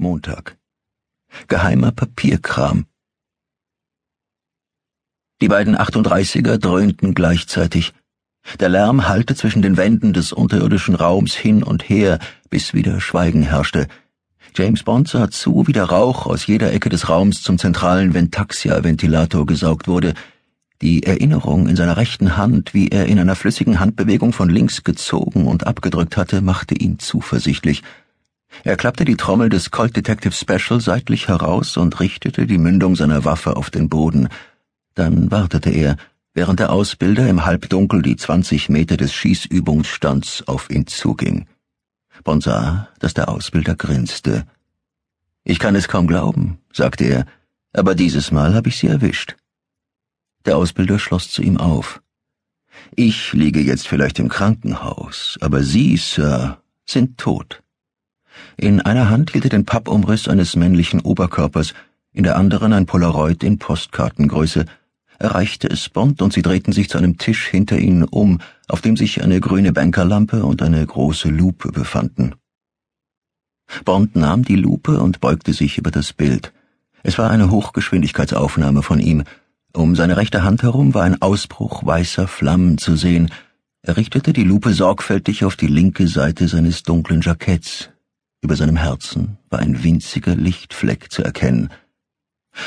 Montag. Geheimer Papierkram. Die beiden 38er dröhnten gleichzeitig. Der Lärm hallte zwischen den Wänden des unterirdischen Raums hin und her, bis wieder Schweigen herrschte. James Bond sah zu, wie der Rauch aus jeder Ecke des Raums zum zentralen Ventaxia-Ventilator gesaugt wurde. Die Erinnerung in seiner rechten Hand, wie er in einer flüssigen Handbewegung von links gezogen und abgedrückt hatte, machte ihn zuversichtlich – er klappte die Trommel des Colt Detective Special seitlich heraus und richtete die Mündung seiner Waffe auf den Boden. Dann wartete er, während der Ausbilder im Halbdunkel die zwanzig Meter des Schießübungsstands auf ihn zuging. Bond sah, dass der Ausbilder grinste. Ich kann es kaum glauben, sagte er, aber dieses Mal habe ich Sie erwischt. Der Ausbilder schloss zu ihm auf. Ich liege jetzt vielleicht im Krankenhaus, aber Sie, Sir, sind tot. In einer Hand hielt er den Pappumriss eines männlichen Oberkörpers, in der anderen ein Polaroid in Postkartengröße. Er reichte es Bond und sie drehten sich zu einem Tisch hinter ihnen um, auf dem sich eine grüne Bankerlampe und eine große Lupe befanden. Bond nahm die Lupe und beugte sich über das Bild. Es war eine Hochgeschwindigkeitsaufnahme von ihm. Um seine rechte Hand herum war ein Ausbruch weißer Flammen zu sehen. Er richtete die Lupe sorgfältig auf die linke Seite seines dunklen Jacketts. Über seinem Herzen war ein winziger Lichtfleck zu erkennen.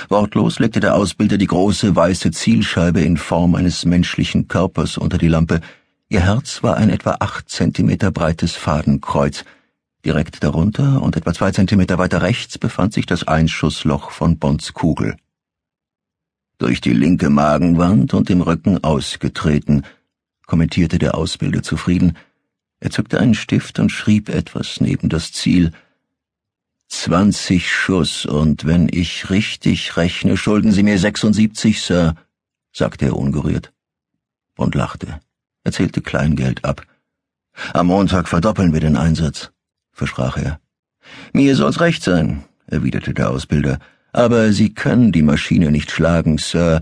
Wortlos legte der Ausbilder die große weiße Zielscheibe in Form eines menschlichen Körpers unter die Lampe. Ihr Herz war ein etwa acht Zentimeter breites Fadenkreuz. Direkt darunter und etwa zwei Zentimeter weiter rechts befand sich das Einschussloch von Bonds Kugel. Durch die linke Magenwand und im Rücken ausgetreten, kommentierte der Ausbilder zufrieden, er zückte einen Stift und schrieb etwas neben das Ziel. Zwanzig Schuss, und wenn ich richtig rechne, schulden Sie mir 76, Sir, sagte er ungerührt. Und lachte. Er zählte Kleingeld ab. Am Montag verdoppeln wir den Einsatz, versprach er. Mir soll's recht sein, erwiderte der Ausbilder, aber Sie können die Maschine nicht schlagen, Sir,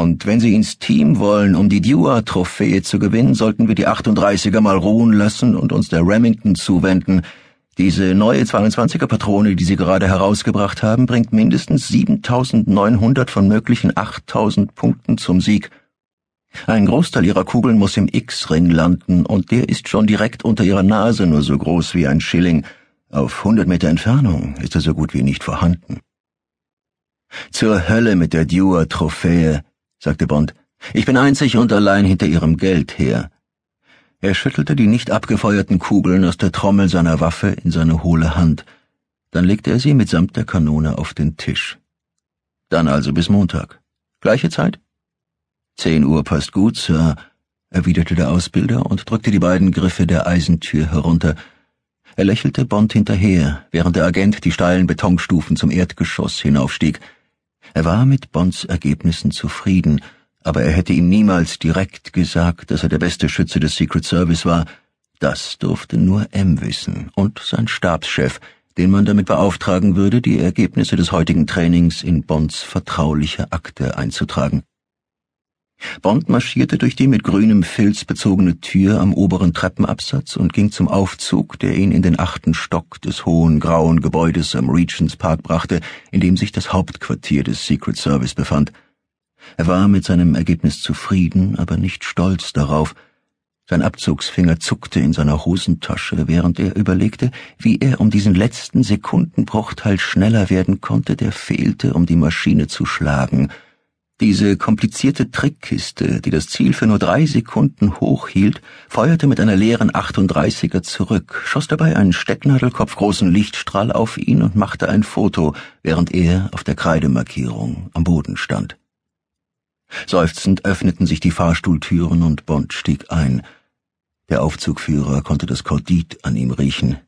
und wenn Sie ins Team wollen, um die Dewar-Trophäe zu gewinnen, sollten wir die 38er mal ruhen lassen und uns der Remington zuwenden. Diese neue 22er-Patrone, die Sie gerade herausgebracht haben, bringt mindestens 7900 von möglichen 8000 Punkten zum Sieg. Ein Großteil Ihrer Kugeln muss im X-Ring landen, und der ist schon direkt unter Ihrer Nase nur so groß wie ein Schilling. Auf 100 Meter Entfernung ist er so gut wie nicht vorhanden. Zur Hölle mit der Dewar-Trophäe, sagte Bond. Ich bin einzig und allein hinter Ihrem Geld her. Er schüttelte die nicht abgefeuerten Kugeln aus der Trommel seiner Waffe in seine hohle Hand. Dann legte er sie mitsamt der Kanone auf den Tisch. Dann also bis Montag. Gleiche Zeit? Zehn Uhr passt gut, Sir, erwiderte der Ausbilder und drückte die beiden Griffe der Eisentür herunter. Er lächelte Bond hinterher, während der Agent die steilen Betonstufen zum Erdgeschoss hinaufstieg. Er war mit Bonds Ergebnissen zufrieden, aber er hätte ihm niemals direkt gesagt, dass er der beste Schütze des Secret Service war. Das durfte nur M wissen und sein Stabschef, den man damit beauftragen würde, die Ergebnisse des heutigen Trainings in Bonds vertrauliche Akte einzutragen. Bond marschierte durch die mit grünem Filz bezogene Tür am oberen Treppenabsatz und ging zum Aufzug, der ihn in den achten Stock des hohen grauen Gebäudes am Regents Park brachte, in dem sich das Hauptquartier des Secret Service befand. Er war mit seinem Ergebnis zufrieden, aber nicht stolz darauf. Sein Abzugsfinger zuckte in seiner Hosentasche, während er überlegte, wie er um diesen letzten Sekundenbruchteil schneller werden konnte, der fehlte, um die Maschine zu schlagen – diese komplizierte Trickkiste, die das Ziel für nur drei Sekunden hochhielt, feuerte mit einer leeren 38er zurück, schoss dabei einen stecknadelkopfgroßen Lichtstrahl auf ihn und machte ein Foto, während er auf der Kreidemarkierung am Boden stand. Seufzend öffneten sich die Fahrstuhltüren und Bond stieg ein. Der Aufzugführer konnte das Kordit an ihm riechen.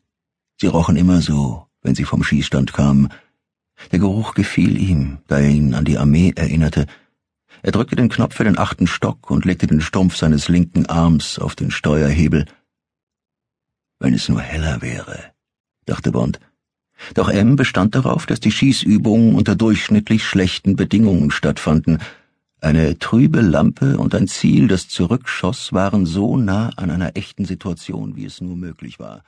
Sie rochen immer so, wenn sie vom Schießstand kamen, der Geruch gefiel ihm, da er ihn an die Armee erinnerte. Er drückte den Knopf für den achten Stock und legte den Stumpf seines linken Arms auf den Steuerhebel. Wenn es nur heller wäre, dachte Bond. Doch M bestand darauf, dass die Schießübungen unter durchschnittlich schlechten Bedingungen stattfanden. Eine trübe Lampe und ein Ziel, das zurückschoss, waren so nah an einer echten Situation, wie es nur möglich war.